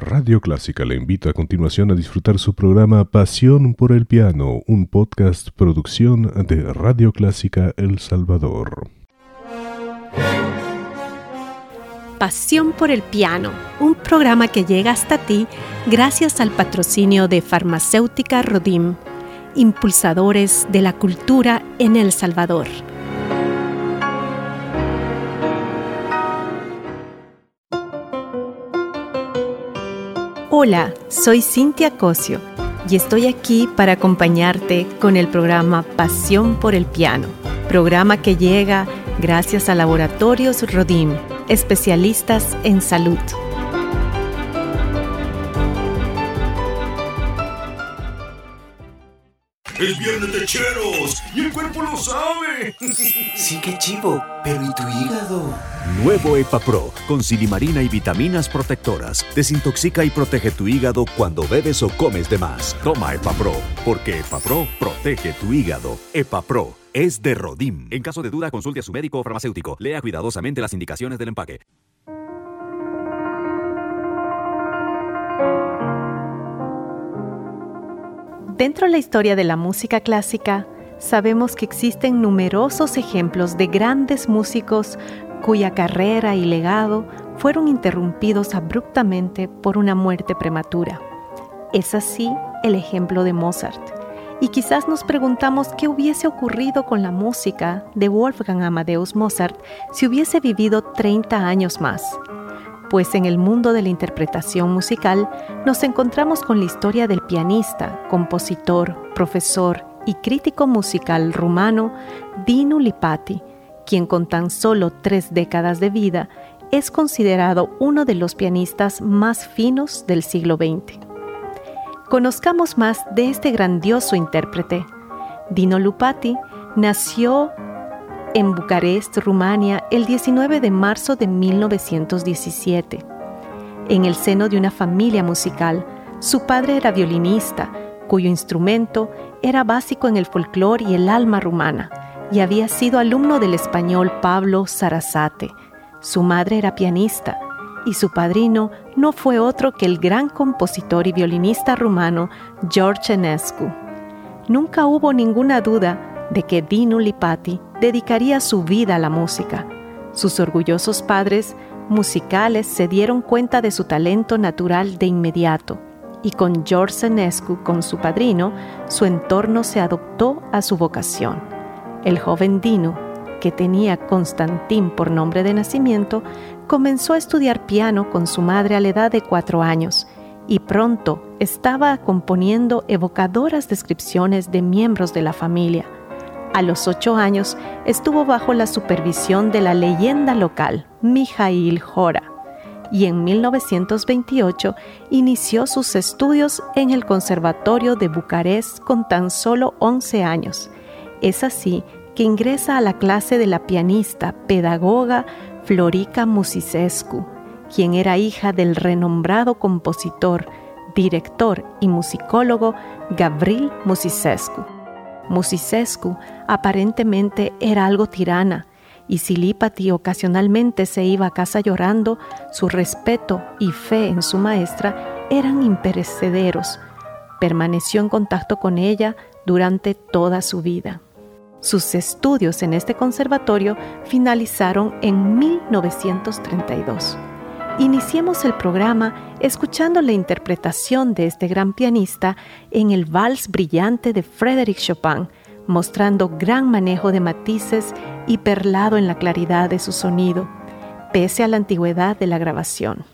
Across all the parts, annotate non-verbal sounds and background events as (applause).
Radio Clásica le invita a continuación a disfrutar su programa Pasión por el Piano, un podcast producción de Radio Clásica El Salvador. Pasión por el Piano, un programa que llega hasta ti gracias al patrocinio de Farmacéutica Rodim, impulsadores de la cultura en El Salvador. Hola, soy Cintia Cosio y estoy aquí para acompañarte con el programa Pasión por el Piano, programa que llega gracias a Laboratorios Rodim, especialistas en salud. ¡Es viernes de cheros! ¡Y el cuerpo lo sabe! Sí, qué chivo. Pero ¿y tu hígado? Nuevo EpaPro, con silimarina y vitaminas protectoras. Desintoxica y protege tu hígado cuando bebes o comes de más. Toma EpaPro, porque EpaPro protege tu hígado. EpaPro es de Rodim. En caso de duda, consulte a su médico o farmacéutico. Lea cuidadosamente las indicaciones del empaque. Dentro de la historia de la música clásica, sabemos que existen numerosos ejemplos de grandes músicos cuya carrera y legado fueron interrumpidos abruptamente por una muerte prematura. Es así el ejemplo de Mozart. Y quizás nos preguntamos qué hubiese ocurrido con la música de Wolfgang Amadeus Mozart si hubiese vivido 30 años más pues en el mundo de la interpretación musical nos encontramos con la historia del pianista, compositor, profesor y crítico musical rumano Dinu Lipati, quien con tan solo tres décadas de vida es considerado uno de los pianistas más finos del siglo XX. Conozcamos más de este grandioso intérprete. Dino Lupati nació en Bucarest, Rumania, el 19 de marzo de 1917. En el seno de una familia musical, su padre era violinista, cuyo instrumento era básico en el folclore y el alma rumana, y había sido alumno del español Pablo Sarasate. Su madre era pianista, y su padrino no fue otro que el gran compositor y violinista rumano George Enescu. Nunca hubo ninguna duda de que Dino Lipati dedicaría su vida a la música. Sus orgullosos padres musicales se dieron cuenta de su talento natural de inmediato y con George Senescu, con su padrino, su entorno se adoptó a su vocación. El joven Dino, que tenía Constantín por nombre de nacimiento, comenzó a estudiar piano con su madre a la edad de cuatro años y pronto estaba componiendo evocadoras descripciones de miembros de la familia a los ocho años estuvo bajo la supervisión de la leyenda local, Mijail Jora, y en 1928 inició sus estudios en el Conservatorio de Bucarest con tan solo 11 años. Es así que ingresa a la clase de la pianista pedagoga Florica Musicescu, quien era hija del renombrado compositor, director y musicólogo Gavril Musicescu. Musicescu aparentemente era algo tirana, y si Lipati ocasionalmente se iba a casa llorando, su respeto y fe en su maestra eran imperecederos. Permaneció en contacto con ella durante toda su vida. Sus estudios en este conservatorio finalizaron en 1932. Iniciemos el programa escuchando la interpretación de este gran pianista en el Vals Brillante de Frédéric Chopin, mostrando gran manejo de matices y perlado en la claridad de su sonido, pese a la antigüedad de la grabación.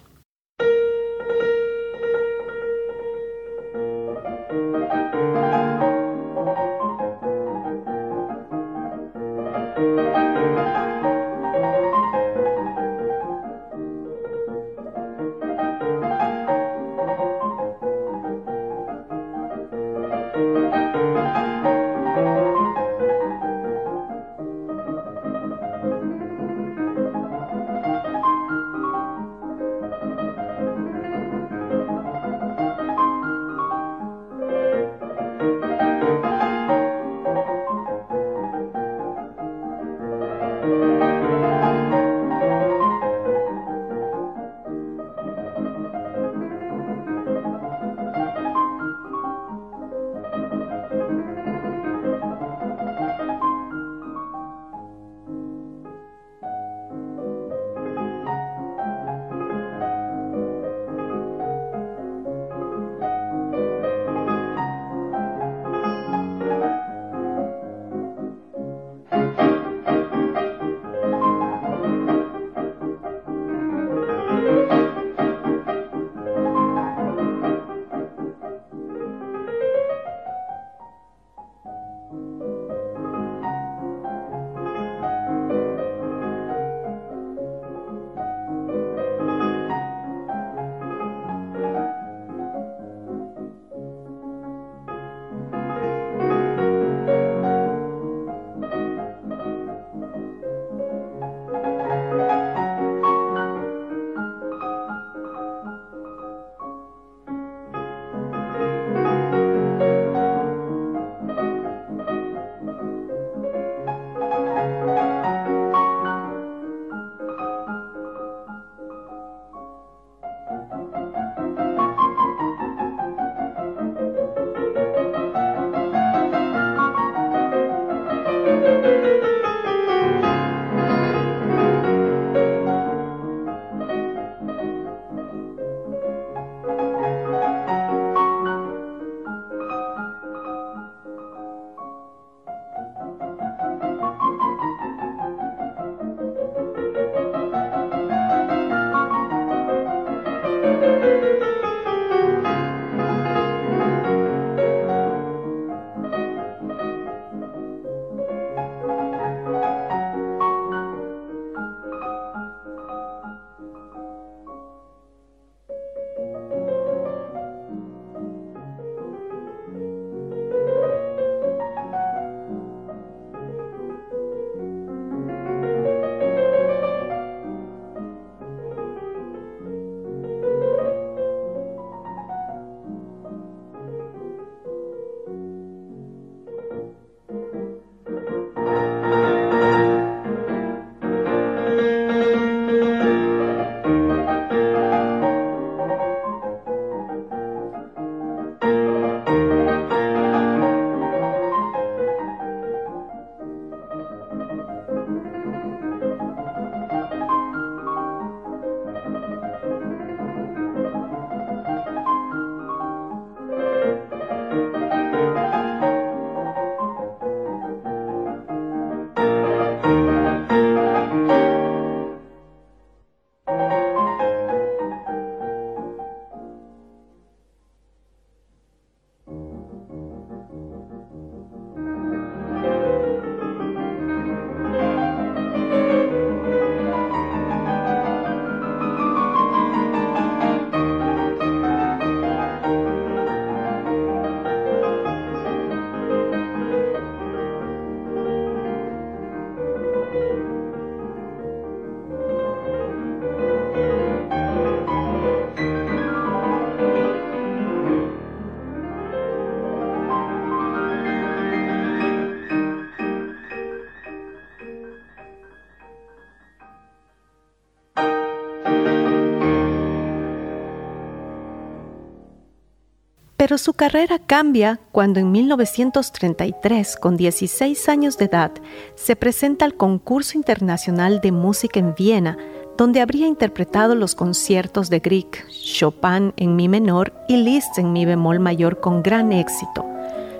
Pero su carrera cambia cuando en 1933, con 16 años de edad, se presenta al Concurso Internacional de Música en Viena, donde habría interpretado los conciertos de Grieg, Chopin en mi menor y Liszt en mi bemol mayor con gran éxito.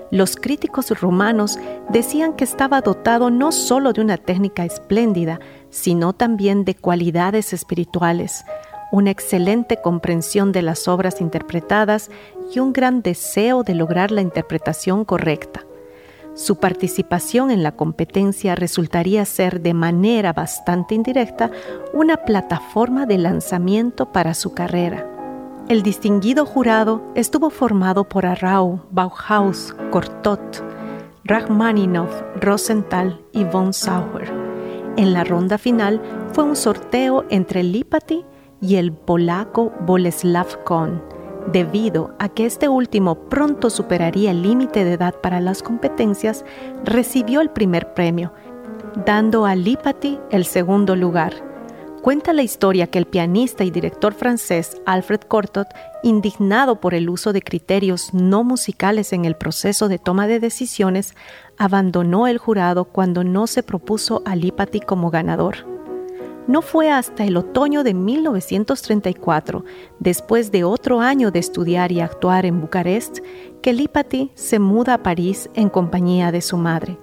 Los críticos romanos decían que estaba dotado no solo de una técnica espléndida, sino también de cualidades espirituales, una excelente comprensión de las obras interpretadas y un gran deseo de lograr la interpretación correcta. Su participación en la competencia resultaría ser de manera bastante indirecta una plataforma de lanzamiento para su carrera. El distinguido jurado estuvo formado por Arrau, Bauhaus, Cortot, Rachmaninoff, Rosenthal y von Sauer. En la ronda final fue un sorteo entre Lipati y el polaco Boleslav Kohn, debido a que este último pronto superaría el límite de edad para las competencias, recibió el primer premio, dando a Lipati el segundo lugar. Cuenta la historia que el pianista y director francés Alfred Cortot, indignado por el uso de criterios no musicales en el proceso de toma de decisiones, abandonó el jurado cuando no se propuso a Lipati como ganador. No fue hasta el otoño de 1934, después de otro año de estudiar y actuar en Bucarest, que Lipati se muda a París en compañía de su madre.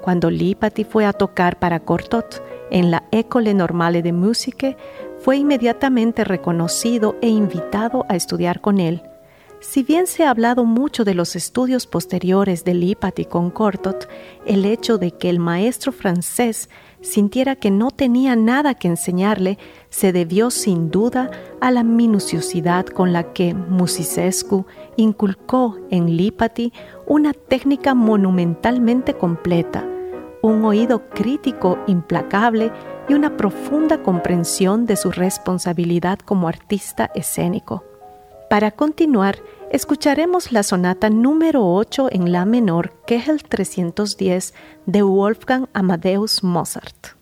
Cuando Lipati fue a tocar para Cortot en la École Normale de Musique, fue inmediatamente reconocido e invitado a estudiar con él. Si bien se ha hablado mucho de los estudios posteriores de Lipati con Cortot, el hecho de que el maestro francés sintiera que no tenía nada que enseñarle se debió sin duda a la minuciosidad con la que Musicescu inculcó en Lipati una técnica monumentalmente completa, un oído crítico implacable y una profunda comprensión de su responsabilidad como artista escénico. Para continuar, escucharemos la sonata número 8 en la menor, que es el 310 de Wolfgang Amadeus Mozart.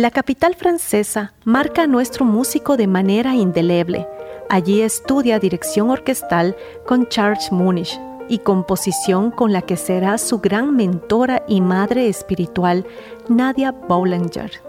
La capital francesa marca a nuestro músico de manera indeleble. Allí estudia dirección orquestal con Charles Munich y composición con la que será su gran mentora y madre espiritual, Nadia Boulanger.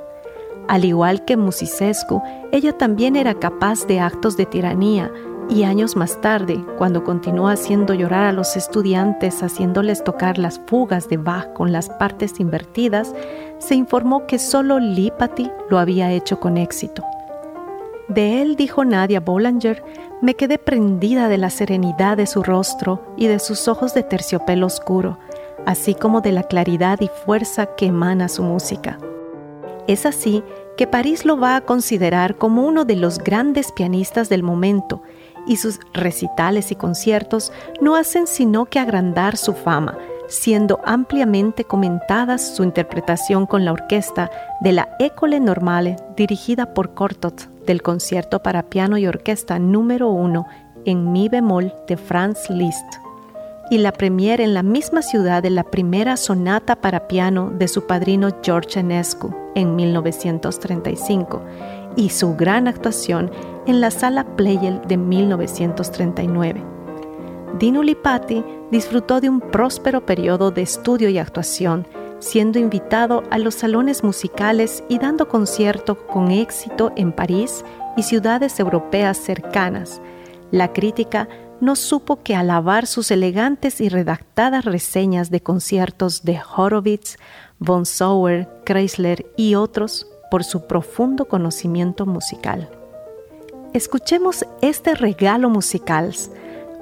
Al igual que Musicescu, ella también era capaz de actos de tiranía, y años más tarde, cuando continuó haciendo llorar a los estudiantes haciéndoles tocar las fugas de Bach con las partes invertidas, se informó que solo Lipati lo había hecho con éxito. De él, dijo Nadia Boulanger, me quedé prendida de la serenidad de su rostro y de sus ojos de terciopelo oscuro, así como de la claridad y fuerza que emana su música. Es así que París lo va a considerar como uno de los grandes pianistas del momento y sus recitales y conciertos no hacen sino que agrandar su fama, siendo ampliamente comentadas su interpretación con la orquesta de la École Normale dirigida por Cortot del concierto para piano y orquesta número uno en mi bemol de Franz Liszt y la premiere en la misma ciudad de la primera sonata para piano de su padrino George Enescu en 1935 y su gran actuación en la Sala Pleyel de 1939. Dino Lipati disfrutó de un próspero periodo de estudio y actuación, siendo invitado a los salones musicales y dando concierto con éxito en París y ciudades europeas cercanas. La crítica no supo que alabar sus elegantes y redactadas reseñas de conciertos de Horowitz, von Sauer, Chrysler y otros por su profundo conocimiento musical. Escuchemos este regalo musical,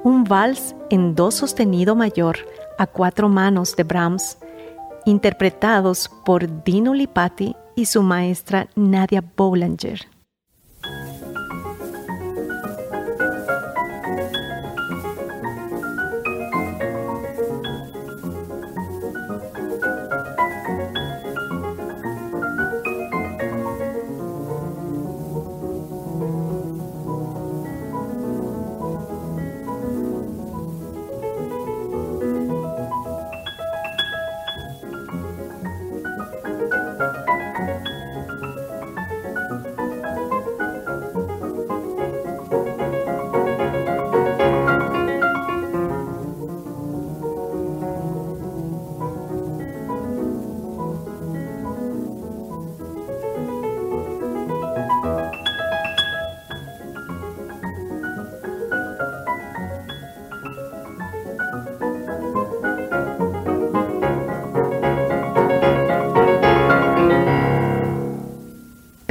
un vals en do sostenido mayor a cuatro manos de Brahms, interpretados por Dino Lipati y su maestra Nadia Boulanger.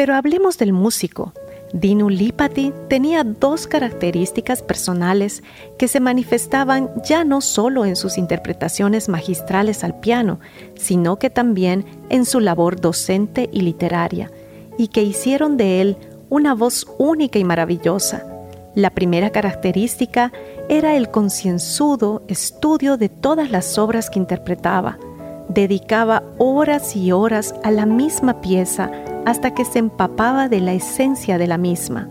Pero hablemos del músico. Dinu Lipati tenía dos características personales que se manifestaban ya no solo en sus interpretaciones magistrales al piano, sino que también en su labor docente y literaria, y que hicieron de él una voz única y maravillosa. La primera característica era el concienzudo estudio de todas las obras que interpretaba. Dedicaba horas y horas a la misma pieza hasta que se empapaba de la esencia de la misma.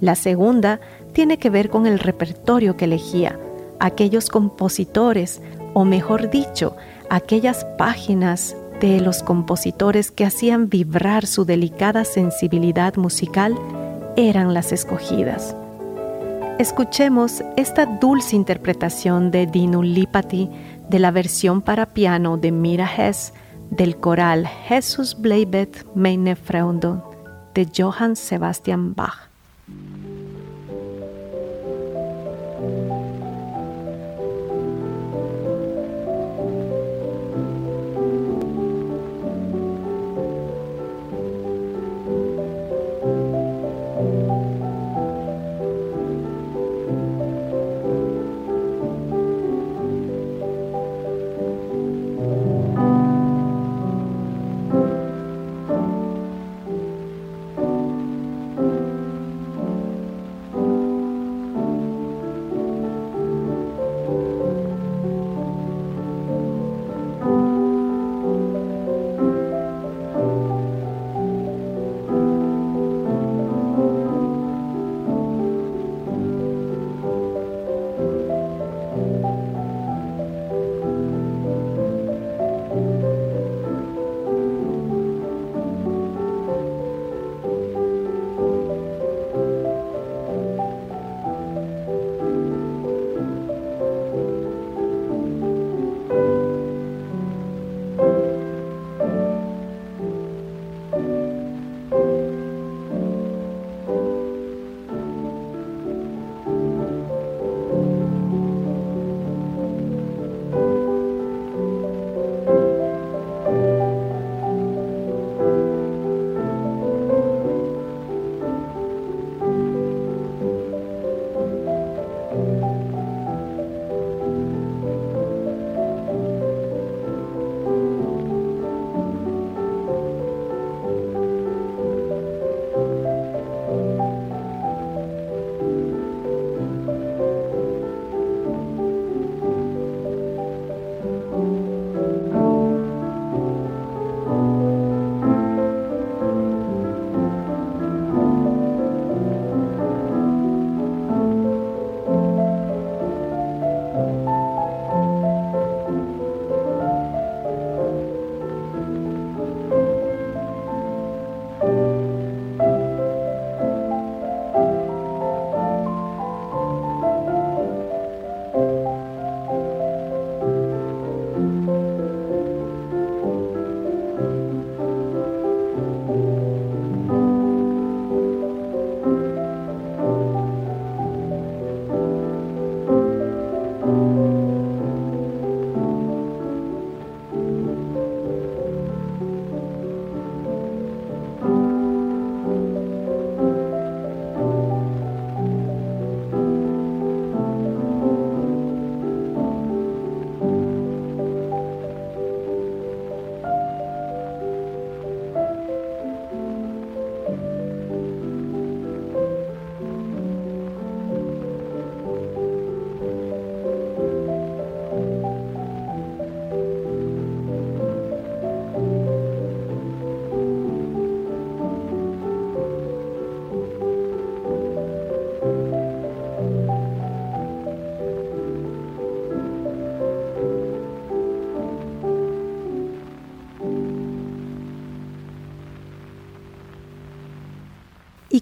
La segunda tiene que ver con el repertorio que elegía, aquellos compositores, o mejor dicho, aquellas páginas de los compositores que hacían vibrar su delicada sensibilidad musical, eran las escogidas. Escuchemos esta dulce interpretación de Dinu Lipati de la versión para piano de Mira Hess del coral Jesus bleibet meine Freunde de Johann Sebastian Bach.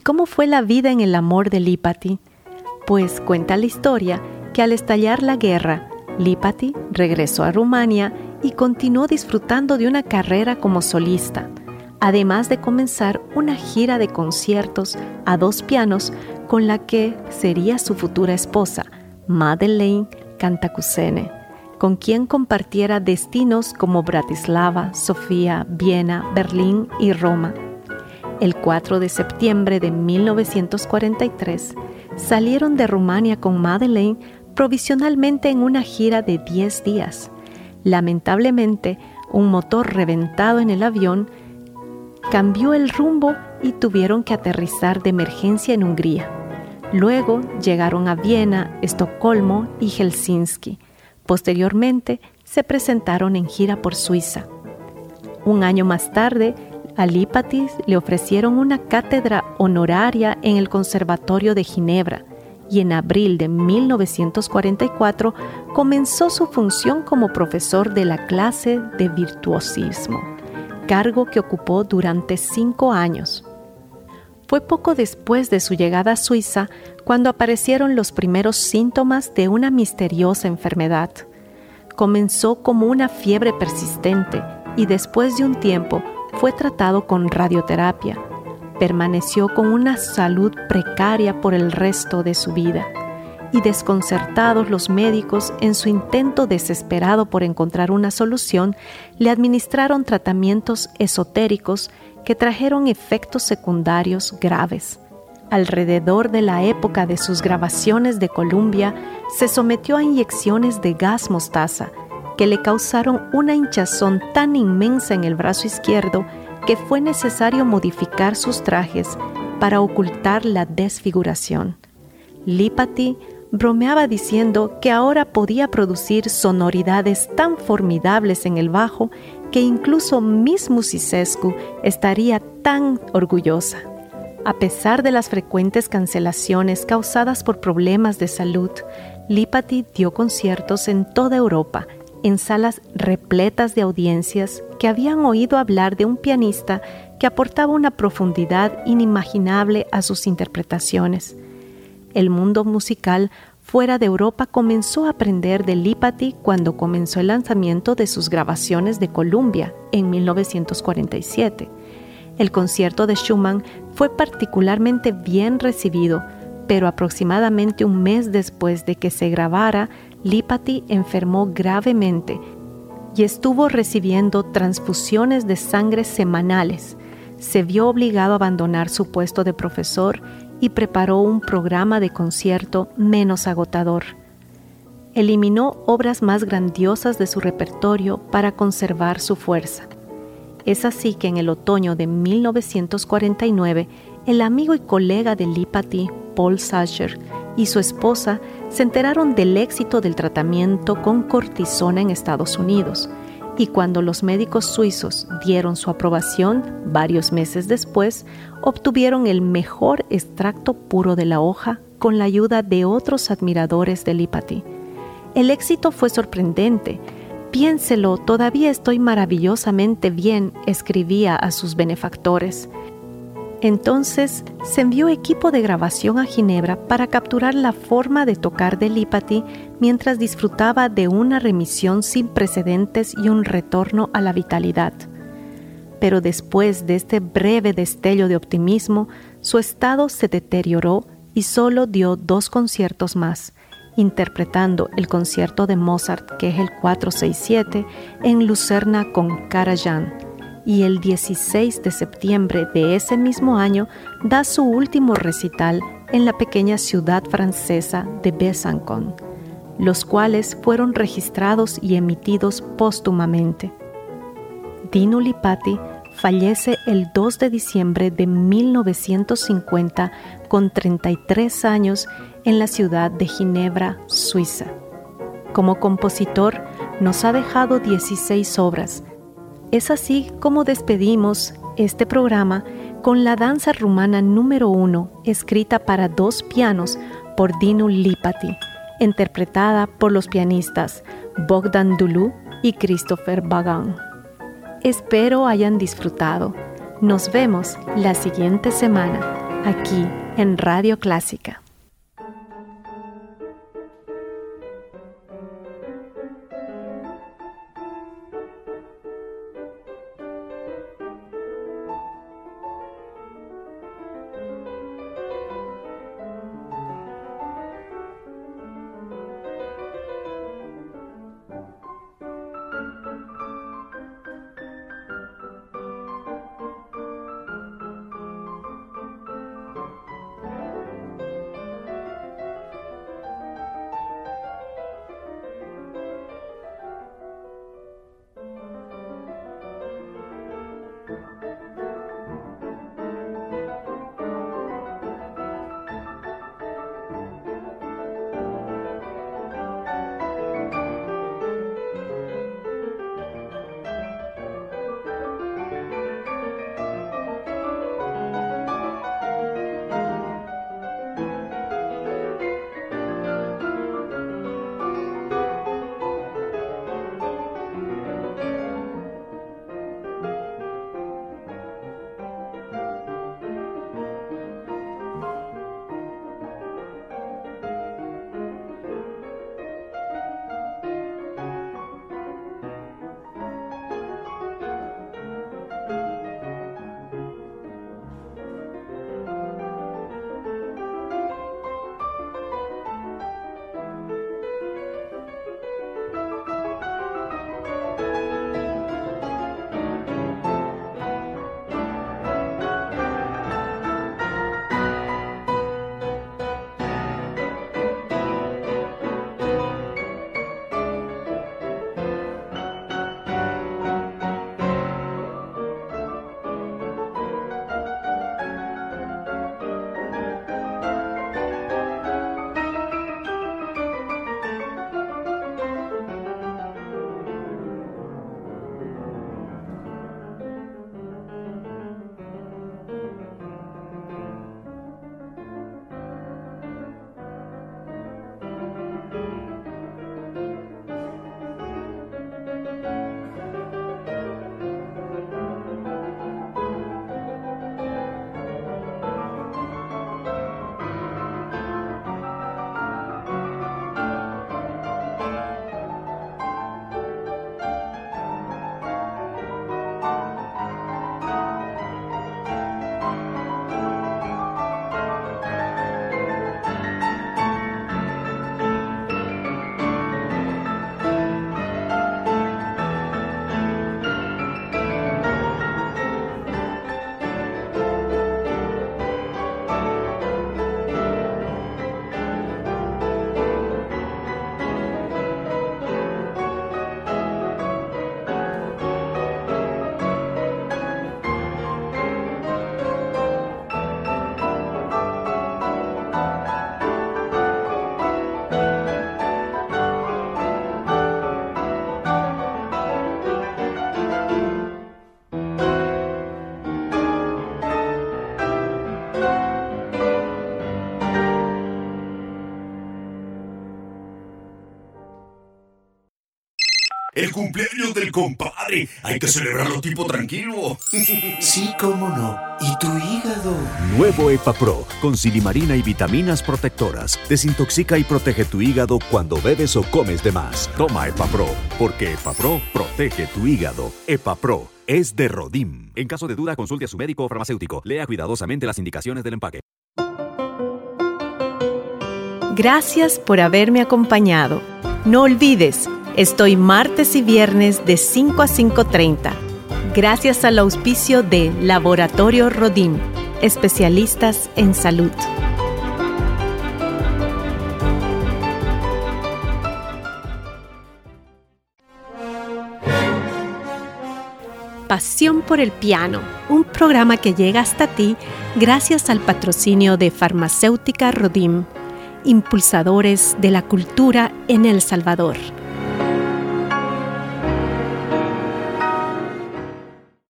Cómo fue la vida en el amor de Lipati? Pues cuenta la historia que al estallar la guerra, Lipati regresó a Rumania y continuó disfrutando de una carrera como solista, además de comenzar una gira de conciertos a dos pianos con la que sería su futura esposa, Madeleine Cantacuzene, con quien compartiera destinos como Bratislava, Sofía, Viena, Berlín y Roma. El 4 de septiembre de 1943 salieron de Rumania con Madeleine provisionalmente en una gira de 10 días. Lamentablemente, un motor reventado en el avión cambió el rumbo y tuvieron que aterrizar de emergencia en Hungría. Luego llegaron a Viena, Estocolmo y Helsinki. Posteriormente se presentaron en gira por Suiza. Un año más tarde, a le ofrecieron una cátedra honoraria en el Conservatorio de Ginebra y en abril de 1944 comenzó su función como profesor de la clase de virtuosismo, cargo que ocupó durante cinco años. Fue poco después de su llegada a Suiza cuando aparecieron los primeros síntomas de una misteriosa enfermedad. Comenzó como una fiebre persistente y después de un tiempo fue tratado con radioterapia permaneció con una salud precaria por el resto de su vida y desconcertados los médicos en su intento desesperado por encontrar una solución, le administraron tratamientos esotéricos que trajeron efectos secundarios graves. Alrededor de la época de sus grabaciones de Columbia, se sometió a inyecciones de gas mostaza que le causaron una hinchazón tan inmensa en el brazo izquierdo que fue necesario modificar sus trajes para ocultar la desfiguración. Lipati bromeaba diciendo que ahora podía producir sonoridades tan formidables en el bajo que incluso Miss Musicescu estaría tan orgullosa. A pesar de las frecuentes cancelaciones causadas por problemas de salud, Lipati dio conciertos en toda Europa en salas repletas de audiencias que habían oído hablar de un pianista que aportaba una profundidad inimaginable a sus interpretaciones. El mundo musical fuera de Europa comenzó a aprender de Lipati cuando comenzó el lanzamiento de sus grabaciones de Columbia en 1947. El concierto de Schumann fue particularmente bien recibido, pero aproximadamente un mes después de que se grabara, Lipati enfermó gravemente y estuvo recibiendo transfusiones de sangre semanales. Se vio obligado a abandonar su puesto de profesor y preparó un programa de concierto menos agotador. Eliminó obras más grandiosas de su repertorio para conservar su fuerza. Es así que en el otoño de 1949, el amigo y colega de Lipati, Paul Sacher, y su esposa se enteraron del éxito del tratamiento con cortisona en Estados Unidos y cuando los médicos suizos dieron su aprobación, varios meses después, obtuvieron el mejor extracto puro de la hoja con la ayuda de otros admiradores de Lipati. El éxito fue sorprendente. Piénselo, todavía estoy maravillosamente bien, escribía a sus benefactores. Entonces se envió equipo de grabación a Ginebra para capturar la forma de tocar de Lipati mientras disfrutaba de una remisión sin precedentes y un retorno a la vitalidad. Pero después de este breve destello de optimismo, su estado se deterioró y solo dio dos conciertos más, interpretando el concierto de Mozart, que es el 467, en Lucerna con Karajan y el 16 de septiembre de ese mismo año da su último recital en la pequeña ciudad francesa de Besançon, los cuales fueron registrados y emitidos póstumamente. Dino Lipati fallece el 2 de diciembre de 1950 con 33 años en la ciudad de Ginebra, Suiza. Como compositor, nos ha dejado 16 obras, es así como despedimos este programa con la danza rumana número uno, escrita para dos pianos por Dinu Lipati, interpretada por los pianistas Bogdan Dulu y Christopher Bagan. Espero hayan disfrutado. Nos vemos la siguiente semana. aquí en Radio Clásica. El cumpleaños del compadre. Hay que celebrarlo tipo tranquilo. (laughs) Sí, cómo no. ¿Y tu hígado? Nuevo EpaPro, con silimarina y vitaminas protectoras. Desintoxica y protege tu hígado cuando bebes o comes de más. Toma EpaPro, porque EpaPro protege tu hígado. EpaPro es de Rodim. En caso de duda, consulte a su médico o farmacéutico. Lea cuidadosamente las indicaciones del empaque. Gracias por haberme acompañado. No olvides, estoy martes y viernes de 5 a 5.30. Gracias al auspicio de Laboratorio Rodim, especialistas en salud. Pasión por el Piano, un programa que llega hasta ti gracias al patrocinio de Farmacéutica Rodim, impulsadores de la cultura en El Salvador.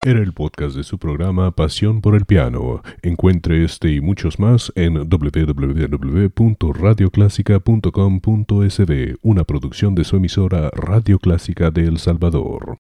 Era el podcast de su programa Pasión por el Piano. Encuentre este y muchos más en www.radioclásica.com.sb, una producción de su emisora Radio Clásica de El Salvador.